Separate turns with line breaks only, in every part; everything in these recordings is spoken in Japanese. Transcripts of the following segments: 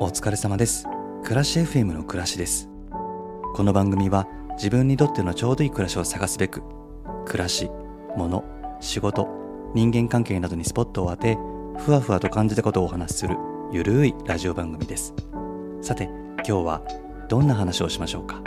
お疲れ様です。暮らし FM の暮らしです。この番組は自分にとってのちょうどいい暮らしを探すべく暮らし物仕事人間関係などにスポットを当てふわふわと感じたことをお話しするゆるいラジオ番組です。さて今日はどんな話をしましょうか？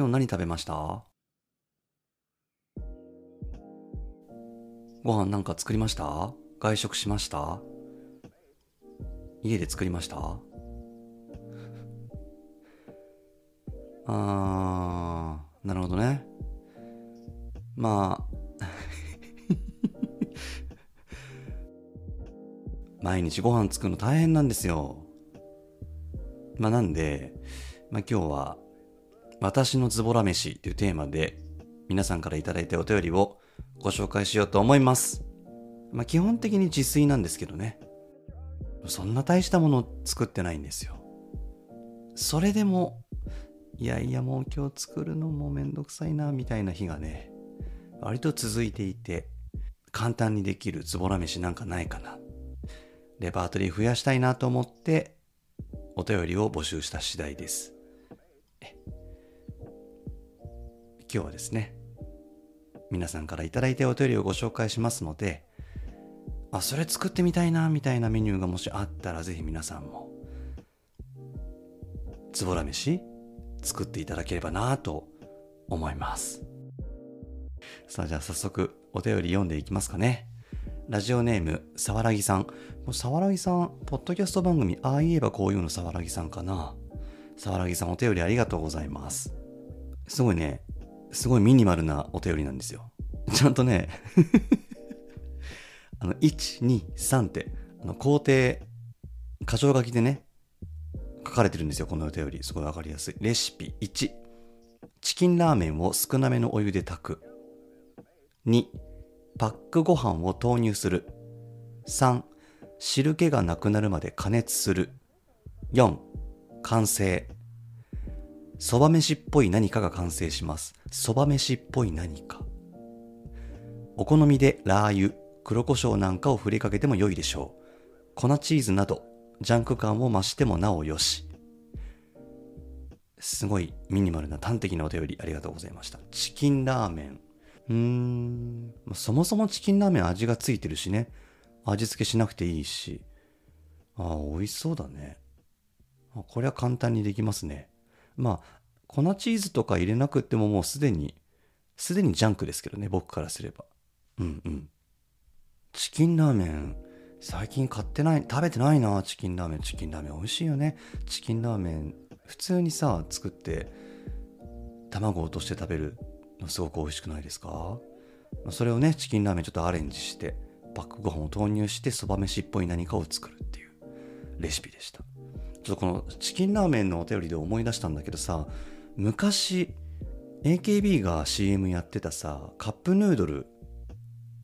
今日何食べました？ご飯なんか作りました？外食しました？家で作りました？あー、なるほどね。まあ、毎日ご飯作るの大変なんですよ。まあなんで、まあ今日は私のズボラ飯というテーマで皆さんからいただいたお便りをご紹介しようと思います。まあ基本的に自炊なんですけどね。そんな大したものを作ってないんですよ。それでも、いやいやもう今日作るのもめんどくさいなみたいな日がね、割と続いていて、簡単にできるズボラ飯なんかないかな。レパートリー増やしたいなと思って、お便りを募集した次第です。今日はですね、皆さんからいただいたお便りをご紹介しますので、あ、それ作ってみたいな、みたいなメニューがもしあったら、ぜひ皆さんも、ズボラ飯、作っていただければなと思います。さあ、じゃあ早速、お便り読んでいきますかね。ラジオネーム、さわらぎさん。もうさわらぎさん、ポッドキャスト番組、ああ言えばこういうのさわらぎさんかな。さわらぎさん、お便りありがとうございます。すごいね、すごいミニマルなお便りなんですよ。ちゃんとね、あの、1、2、3って、あの、工程、箇条書きでね、書かれてるんですよ、このお便り。すごいわかりやすい。レシピ1、チキンラーメンを少なめのお湯で炊く。2、パックご飯を投入する。3、汁気がなくなるまで加熱する。4、完成。そば飯っぽい何かが完成します。そば飯っぽい何か。お好みでラー油、黒胡椒なんかを振りかけても良いでしょう。粉チーズなど、ジャンク感を増してもなおよし。すごいミニマルな端的なお便りありがとうございました。チキンラーメン。うーん、そもそもチキンラーメン味がついてるしね。味付けしなくていいし。ああ、美味しそうだね。これは簡単にできますね。まあ、粉チーズとか入れなくてももうすでに、すでにジャンクですけどね、僕からすれば。うんうん。チキンラーメン、最近買ってない、食べてないな、チキンラーメン。チキンラーメン美味しいよね。チキンラーメン、普通にさ、作って、卵を落として食べるのすごく美味しくないですか？それをね、チキンラーメンちょっとアレンジして、パックご飯を投入して、そば飯っぽい何かを作るっていうレシピでした。っとこのチキンラーメンのお便りで思い出したんだけどさ、昔、AKB が CM やってたさ、カップヌードル、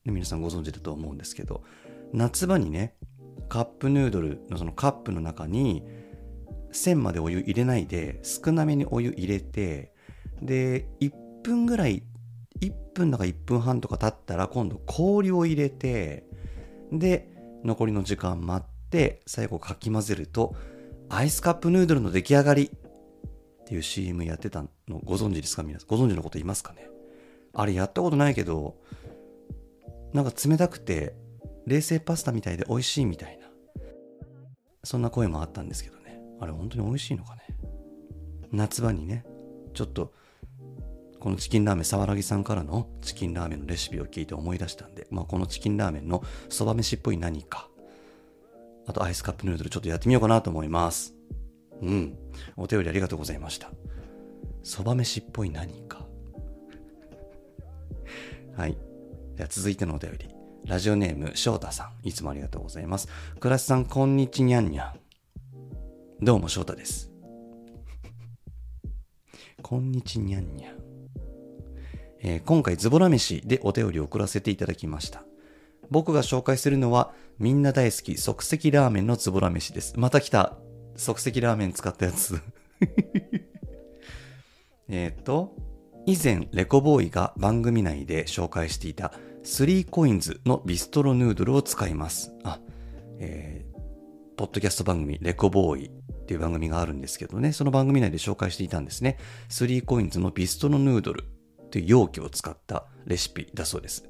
皆さんご存知だと思うんですけど、夏場にね、カップヌードルのそのカップの中に、線までお湯入れないで、少なめにお湯入れて、で、1分ぐらい、1分だか1分半とか経ったら、今度氷を入れて、で、残りの時間待って、最後かき混ぜると、アイスカップヌードルの出来上がりっていう CM やってたのご存知ですか？皆さん。ご存知のこと言いますかね？あれやったことないけど、なんか冷たくて、冷製パスタみたいで美味しいみたいな。そんな声もあったんですけどね。あれ本当に美味しいのかね？夏場にね、ちょっと、このチキンラーメン、沢良木さんからのチキンラーメンのレシピを聞いて思い出したんで、まあこのチキンラーメンのそば飯っぽい何か、あとアイスカップヌードルちょっとやってみようかなと思います。うん。お便りありがとうございました。そば飯っぽい何か。はい。では続いてのお便り。ラジオネーム、翔太さん。いつもありがとうございます。倉石さん、こんにちにゃんにゃん。どうも、翔太です。こんにちにゃんにゃん。えー今回ズボラ飯でお便りを送らせていただきました。僕が紹介するのは、みんな大好き即席ラーメンのズボラ飯です。また来た。即席ラーメン使ったやつ。えっと、以前、レコボーイが番組内で紹介していた、3コインズのビストロヌードルを使います。あ、えーポッドキャスト番組、レコボーイっていう番組があるんですけどね、その番組内で紹介していたんですね。3コインズのビストロヌードルっていう容器を使ったレシピだそうです。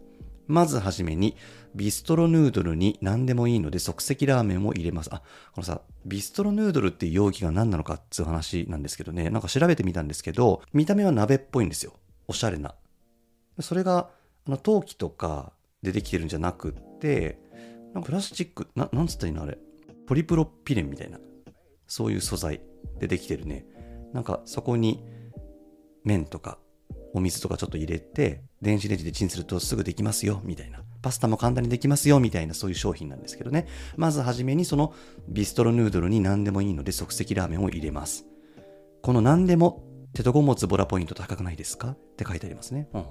まずはじめに、ビストロヌードルに何でもいいので即席ラーメンを入れます。あ、このさ、ビストロヌードルっていう容器が何なのかっていう話なんですけどね、なんか調べてみたんですけど、見た目は鍋っぽいんですよ。おしゃれな。それが、あの、陶器とかでできてるんじゃなくって、なんかプラスチック、な、なんつったらいいのあれ？ポリプロピレンみたいな。そういう素材でできてるね。なんかそこに麺とかお水とかちょっと入れて、電子レンジでチンするとすぐできますよ、みたいな。パスタも簡単にできますよ、みたいなそういう商品なんですけどね。まずはじめにそのビストロヌードルに何でもいいので即席ラーメンを入れます。この何でも手とごもつボラポイント高くないですか？って書いてありますね。うん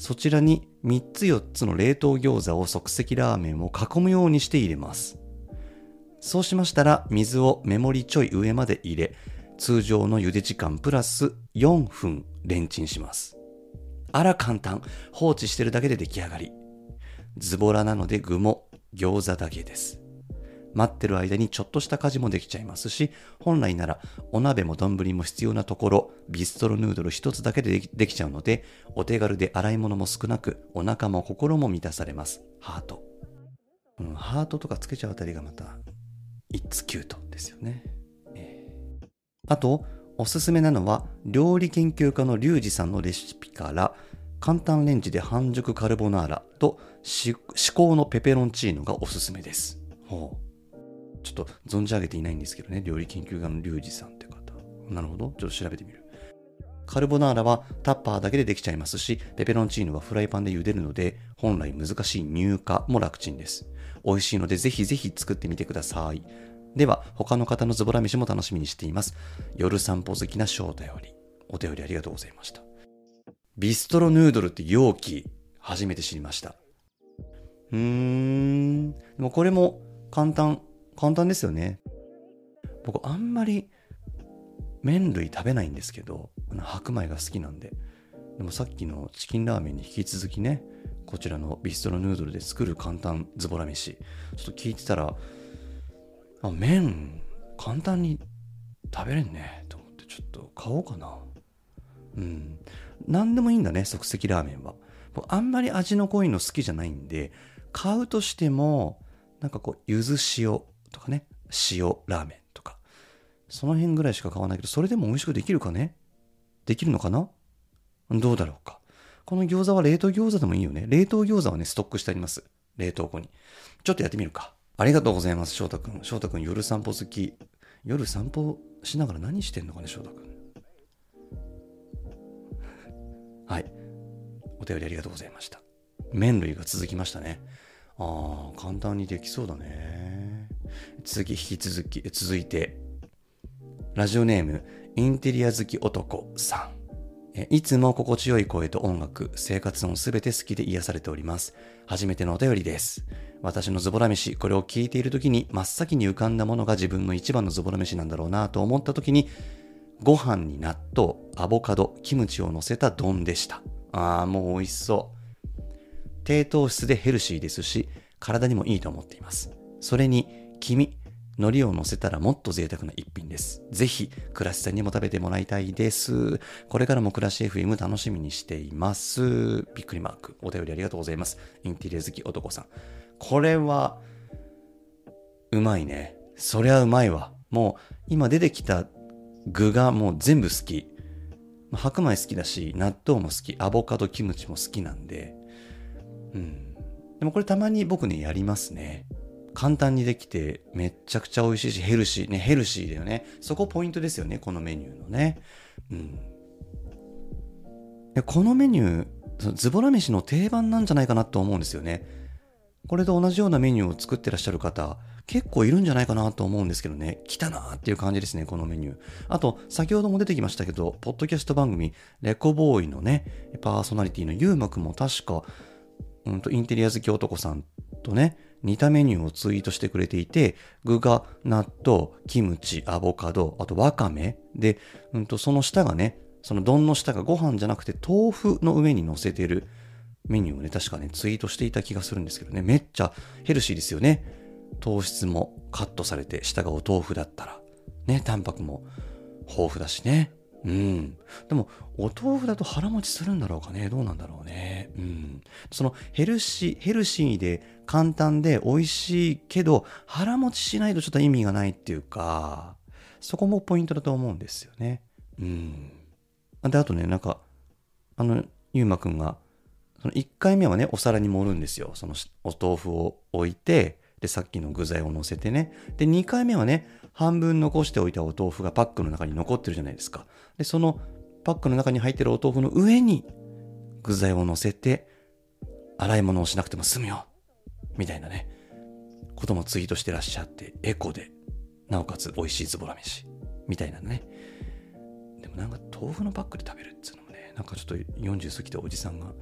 そちらに3つ4つの冷凍餃子を即席ラーメンを囲むようにして入れます。そうしましたら水をメモリちょい上まで入れ、通常の茹で時間プラス4分レンチンします。あら簡単。放置してるだけで出来上がり。ズボラなので具も餃子だけです。待ってる間にちょっとした家事もできちゃいますし、本来ならお鍋も丼も必要なところ、ビストロヌードル一つだけでできちゃうので、お手軽で洗い物も少なく、お腹も心も満たされます。ハート。うん、ハートとかつけちゃうあたりがまた、It's cute ですよね。えーあと、おすすめなのは、料理研究家のリュウジさんのレシピから、簡単レンジで半熟カルボナーラと至高のペペロンチーノがおすすめです。ほう。ちょっと存じ上げていないんですけどね、料理研究家のリュウジさんって方。なるほど。ちょっと調べてみる。カルボナーラはタッパーだけでできちゃいますし、ペペロンチーノはフライパンで茹でるので、本来難しい乳化も楽ちんです。美味しいのでぜひぜひ作ってみてください。では、他の方のズボラ飯も楽しみにしています。夜散歩好きな翔太より、お便りありがとうございました。ビストロヌードルって容器、初めて知りました。うーん。でもこれも簡単、簡単ですよね。僕あんまり麺類食べないんですけど、白米が好きなんで。でもさっきのチキンラーメンに引き続きね、こちらのビストロヌードルで作る簡単ズボラ飯。ちょっと聞いてたら、あ、麺、簡単に食べれんね、と思ってちょっと買おうかな。うん。何でもいいんだね、即席ラーメンは。僕あんまり味の濃いの好きじゃないんで、買うとしても、なんかこう、柚子塩とかね、塩ラーメンとか、その辺ぐらいしか買わないけど、それでも美味しくできるかね？できるのかな？どうだろうか。この餃子は冷凍餃子でもいいよね。冷凍餃子はね、ストックしてあります。冷凍庫に。ちょっとやってみるか。ありがとうございます、翔太くん。翔太くん、夜散歩好き。夜散歩しながら何してんのかね、翔太くん。はい。お便りありがとうございました。麺類が続きましたね。ああ、簡単にできそうだね。次、引き続き、続いて、ラジオネーム、インテリア好き男さん。いつも心地よい声と音楽、生活音すべて好きで癒されております。初めてのお便りです。私のズボラ飯、これを聞いている時に真っ先に浮かんだものが自分の一番のズボラ飯なんだろうなと思った時に、ご飯に納豆、アボカド、キムチを乗せた丼でした。ああ、もう美味しそう。低糖質でヘルシーですし、体にもいいと思っています。それに、黄身、海苔を乗せたらもっと贅沢な一品です。ぜひ、暮らしさんにも食べてもらいたいです。これからも暮らし FM 楽しみにしています。びっくりマーク。お便りありがとうございます。インテリア好き男さん。これは、うまいね。そりゃうまいわ。もう、今出てきた具がもう全部好き。白米好きだし、納豆も好き、アボカド、キムチも好きなんで、うん。でもこれたまに僕ね、やりますね。簡単にできて、めっちゃくちゃ美味しいし、ヘルシー。ね、ヘルシーだよね。そこポイントですよね、このメニューのね。うん。でこのメニュー、ズボラ飯の定番なんじゃないかなと思うんですよね。これと同じようなメニューを作ってらっしゃる方、結構いるんじゃないかなと思うんですけどね。来たなーっていう感じですね、このメニュー。あと、先ほども出てきましたけど、ポッドキャスト番組、レコボーイのね、パーソナリティのゆうまくんも確か、うんと、インテリア好き男さんとね、似たメニューをツイートしてくれていて、具が納豆、キムチ、アボカド、あとわかめ。で、うんと、その下がね、その丼の下がご飯じゃなくて豆腐の上に乗せてるメニューをね、確かね、ツイートしていた気がするんですけどね、めっちゃヘルシーですよね。糖質もカットされて、下がお豆腐だったら、ね、タンパクも豊富だしね。うん。でも、お豆腐だと腹持ちするんだろうかね。どうなんだろうね。うん。そのヘルシー、ヘルシーで簡単で美味しいけど、腹持ちしないとちょっと意味がないっていうか、そこもポイントだと思うんですよね。うん。で、あとね、なんか、あの、ゆうまくんが、その1回目はね、お皿に盛るんですよ。そのお豆腐を置いて、で、さっきの具材を乗せてね。で、2回目はね、半分残しておいたお豆腐がパックの中に残ってるじゃないですか。で、そのパックの中に入ってるお豆腐の上に具材を乗せて、洗い物をしなくても済むよ。みたいなね、こともツイートしてらっしゃって、エコで、なおかつ美味しいズボラ飯。みたいなね。でもなんか豆腐のパックで食べるっていうのもね、なんかちょっと40過ぎたおじさんが、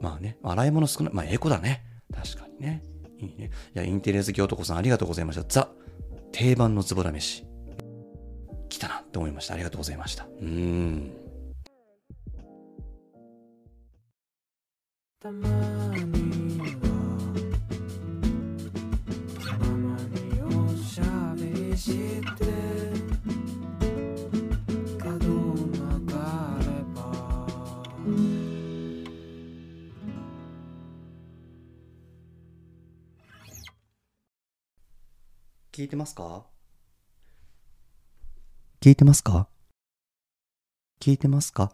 まあね、洗い物少ない。まあエコだね。確かにね。いいね。いや、インテリア好き男さんありがとうございました。ザ、定番のズボラ飯。来たなって思いました。ありがとうございました。うーん。
たまにはたまにおしゃべりして角曲がれば
聞いてますか？聞いてますか？聞いてますか？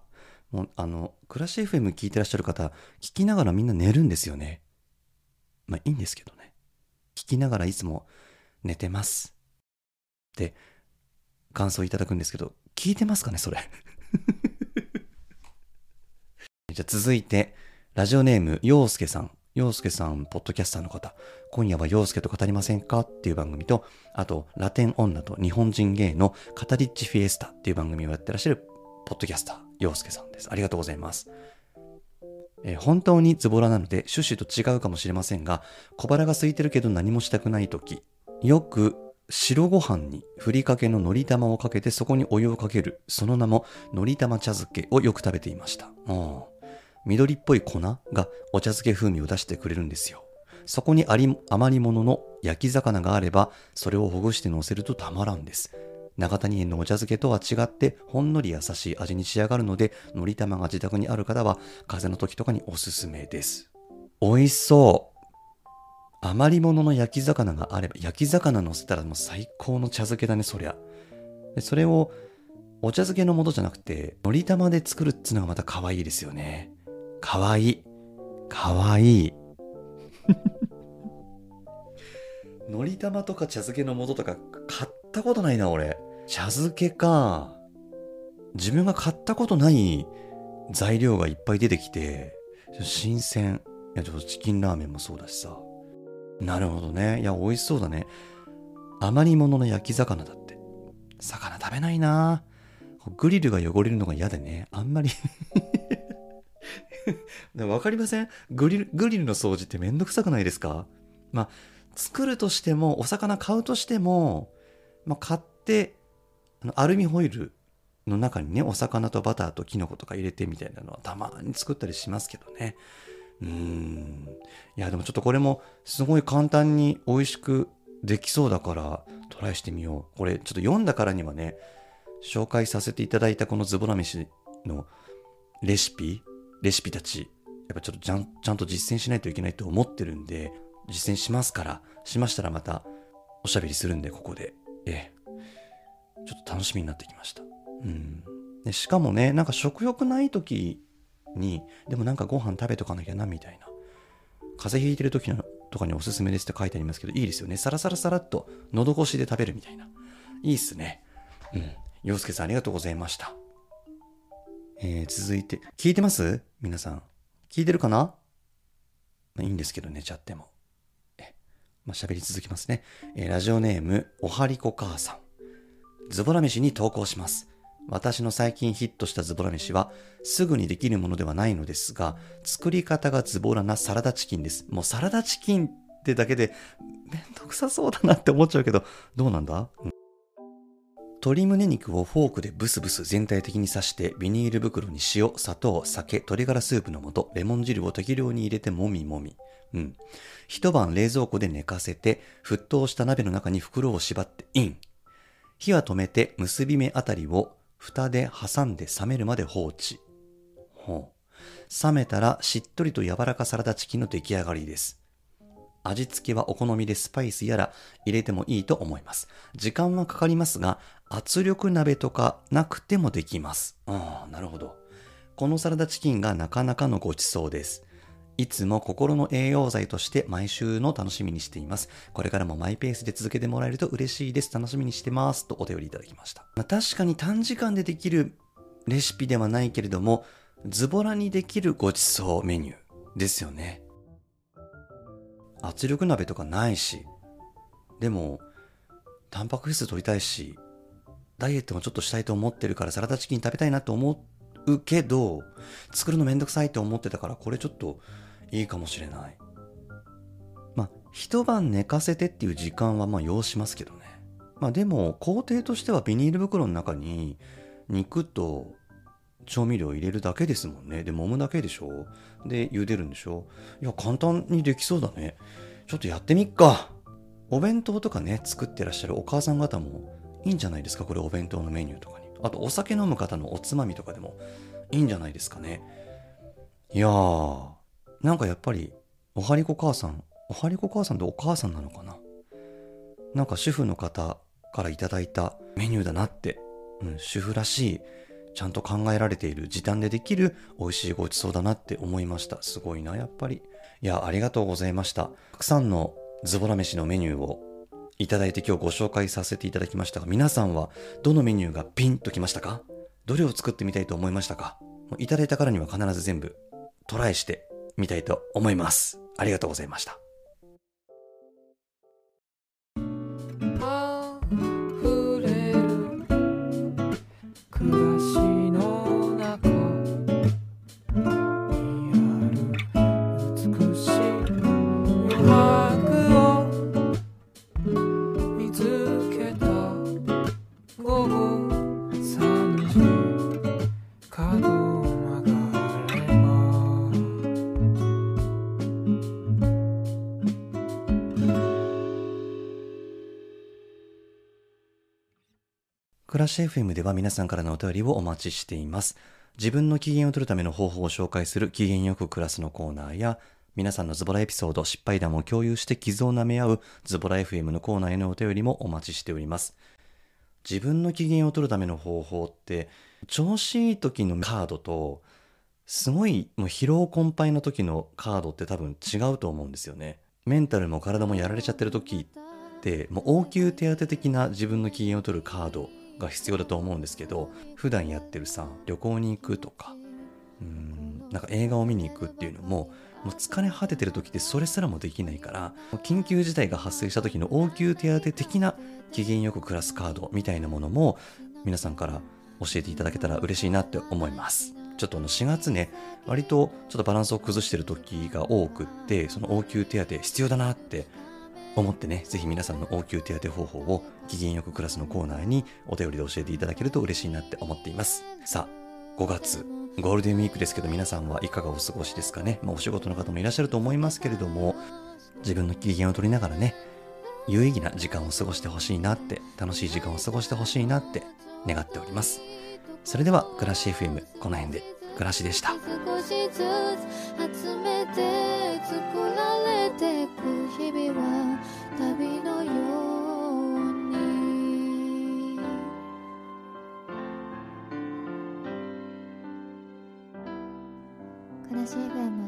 もう、あの、クラシ FM 聞いてらっしゃる方、聞きながらみんな寝るんですよね。まあいいんですけどね。聞きながらいつも寝てます。って、感想いただくんですけど、聞いてますかね、それ？じゃあ続いて、ラジオネーム、陽介さん。陽介さん、ポッドキャスターの方。今夜は陽介と語りませんか？っていう番組と、あと、ラテン女と日本人芸のカタリッチフィエスタっていう番組をやってらっしゃる、ポッドキャスター、陽介さんです。ありがとうございます。えー本当にズボラなので趣旨と違うかもしれませんが、小腹が空いてるけど何もしたくないとき、よく白ご飯にふりかけののり玉をかけてそこにお湯をかける、その名ものり玉茶漬けをよく食べていました。うん緑っぽい粉がお茶漬け風味を出してくれるんですよ。そこにあり余り物の焼き魚があれば、それをほぐして乗せるとたまらんです。長谷園のお茶漬けとは違って、ほんのり優しい味に仕上がるので、のり玉が自宅にある方は、風邪の時とかにおすすめです。美味しそう。余り物の焼き魚があれば、焼き魚乗せたらもう最高の茶漬けだね、そりゃ。それを、お茶漬けの素じゃなくて、のり玉で作るっつうのがまた可愛いですよね。可愛い。可愛いい。のり玉とか茶漬けの素とか買ったことないな、俺。茶漬けか。自分が買ったことない材料がいっぱい出てきて、新鮮。いや、ちょっとチキンラーメンもそうだしさ。なるほどね。いや、美味しそうだね。余り物の焼き魚だって。魚食べないなグリルが汚れるのが嫌でね。あんまり わかりません？グリル、グリルの掃除ってめんどくさくないですか？まあ、作るとしても、お魚買うとしても、まあ、買って、あのアルミホイルの中にね、お魚とバターとキノコとか入れてみたいなのはたまに作ったりしますけどね。うーん。いや、でもちょっとこれもすごい簡単に美味しくできそうだからトライしてみよう。これちょっと読んだからにはね、紹介させていただいたこのズボラ飯のレシピ、レシピたち、やっぱちょっとちゃんちゃんと実践しないといけないと思ってるんで、実践しますから、しましたらまたおしゃべりするんで、ここで。ええ。ちょっと楽しみになってきました。うん。でしかもね、なんか食欲ない時に、でもなんかご飯食べとかなきゃな、みたいな。風邪ひいてる時のとかにおすすめですって書いてありますけど、いいですよね。サラサラサラっと喉越しで食べるみたいな。いいっすね。うん。洋介さんありがとうございました。えー、続いて、聞いてます？皆さん。聞いてるかな？まあいいんですけど、寝ちゃっても。えまあ、喋り続きますね。えーラジオネーム、おはりこ母さん。ズボラ飯に投稿します。私の最近ヒットしたズボラ飯は、すぐにできるものではないのですが、作り方がズボラなサラダチキンです。もうサラダチキンってだけで、めんどくさそうだなって思っちゃうけど、どうなんだ、うん鶏胸肉をフォークでブスブス全体的に刺してビニール袋に塩、砂糖、酒、鶏ガラスープの素、レモン汁を適量に入れてもみもみ。うん。一晩冷蔵庫で寝かせて、沸騰した鍋の中に袋を縛ってイン。火は止めて結び目あたりを蓋で挟んで冷めるまで放置。ほう。冷めたらしっとりと柔らかサラダチキンの出来上がりです。味付けはお好みでスパイスやら入れてもいいと思います。時間はかかりますが、圧力鍋とかなくてもできます。ああ、なるほど。このサラダチキンがなかなかのごちそうです。いつも心の栄養剤として毎週の楽しみにしています。これからもマイペースで続けてもらえると嬉しいです。楽しみにしてます。とお便りいただきました。まあ、確かに短時間でできるレシピではないけれども、ズボラにできるごちそうメニューですよね。圧力鍋とかないし、でも、タンパク質取りたいし、ダイエットもちょっとしたいと思ってるからサラダチキン食べたいなと思うけど、作るのめんどくさいって思ってたからこれちょっといいかもしれない。まあ、一晩寝かせてっていう時間はまあ要しますけどね。まあでも工程としてはビニール袋の中に肉と調味料入れるだけですもんね。で、揉むだけでしょ？で、茹でるんでしょ？いや、簡単にできそうだね。ちょっとやってみっか。お弁当とかね、作ってらっしゃるお母さん方もいいんじゃないですか？これお弁当のメニューとかに。あと、お酒飲む方のおつまみとかでもいいんじゃないですかね。いやー、なんかやっぱり、おはりこ母さん、おはりこ母さんってお母さんなのかな？なんか主婦の方からいただいたメニューだなって、うん、主婦らしい、ちゃんと考えられている時短でできる美味しいごちそうだなって思いました。すごいな、やっぱり。いや、ありがとうございました。たくさんのズボラ飯のメニューをいただいて今日ご紹介させていただきましたが、皆さんはどのメニューがピンときましたか？どれを作ってみたいと思いましたか？いただいたからには必ず全部トライしてみたいと思います。ありがとうございました。
暮らし
FM では皆さんからのお便りをお待ちしています。自分の機嫌を取るための方法を紹介する機嫌よく暮らすのコーナーや、皆さんのズボラエピソード、失敗談を共有して傷を舐め合うズボラ FM のコーナーへのお便りもお待ちしております。自分の機嫌を取るための方法って、調子いい時のカードと、すごいもう疲労困憊の時のカードって多分違うと思うんですよね。メンタルも体もやられちゃってる時って、もう応急手当的な自分の機嫌を取るカードが必要だと思うんですけど、普段やってるさ、旅行に行くとか、うん、なんか映画を見に行くっていうのも、もう疲れ果ててる時ってそれすらもできないから、緊急事態が発生した時の応急手当的な機嫌よく暮らすカードみたいなものも、皆さんから教えていただけたら嬉しいなって思います。ちょっとあの4月ね、割とちょっとバランスを崩してる時が多くって、その応急手当必要だなって思ってね、ぜひ皆さんの応急手当方法を機嫌よく暮らすのコーナーにお便りで教えていただけると嬉しいなって思っています。さあ、5月、ゴールデンウィークですけど皆さんはいかがお過ごしですかね。まあお仕事の方もいらっしゃると思いますけれども、自分の機嫌を取りながらね、有意義な時間を過ごしてほしいなって、楽しい時間を過ごしてほしいなって願っております。それでは、暮らし FM、この辺で、暮らしでした。
少しずつ集めて作られてく日々は旅のように暮らし FM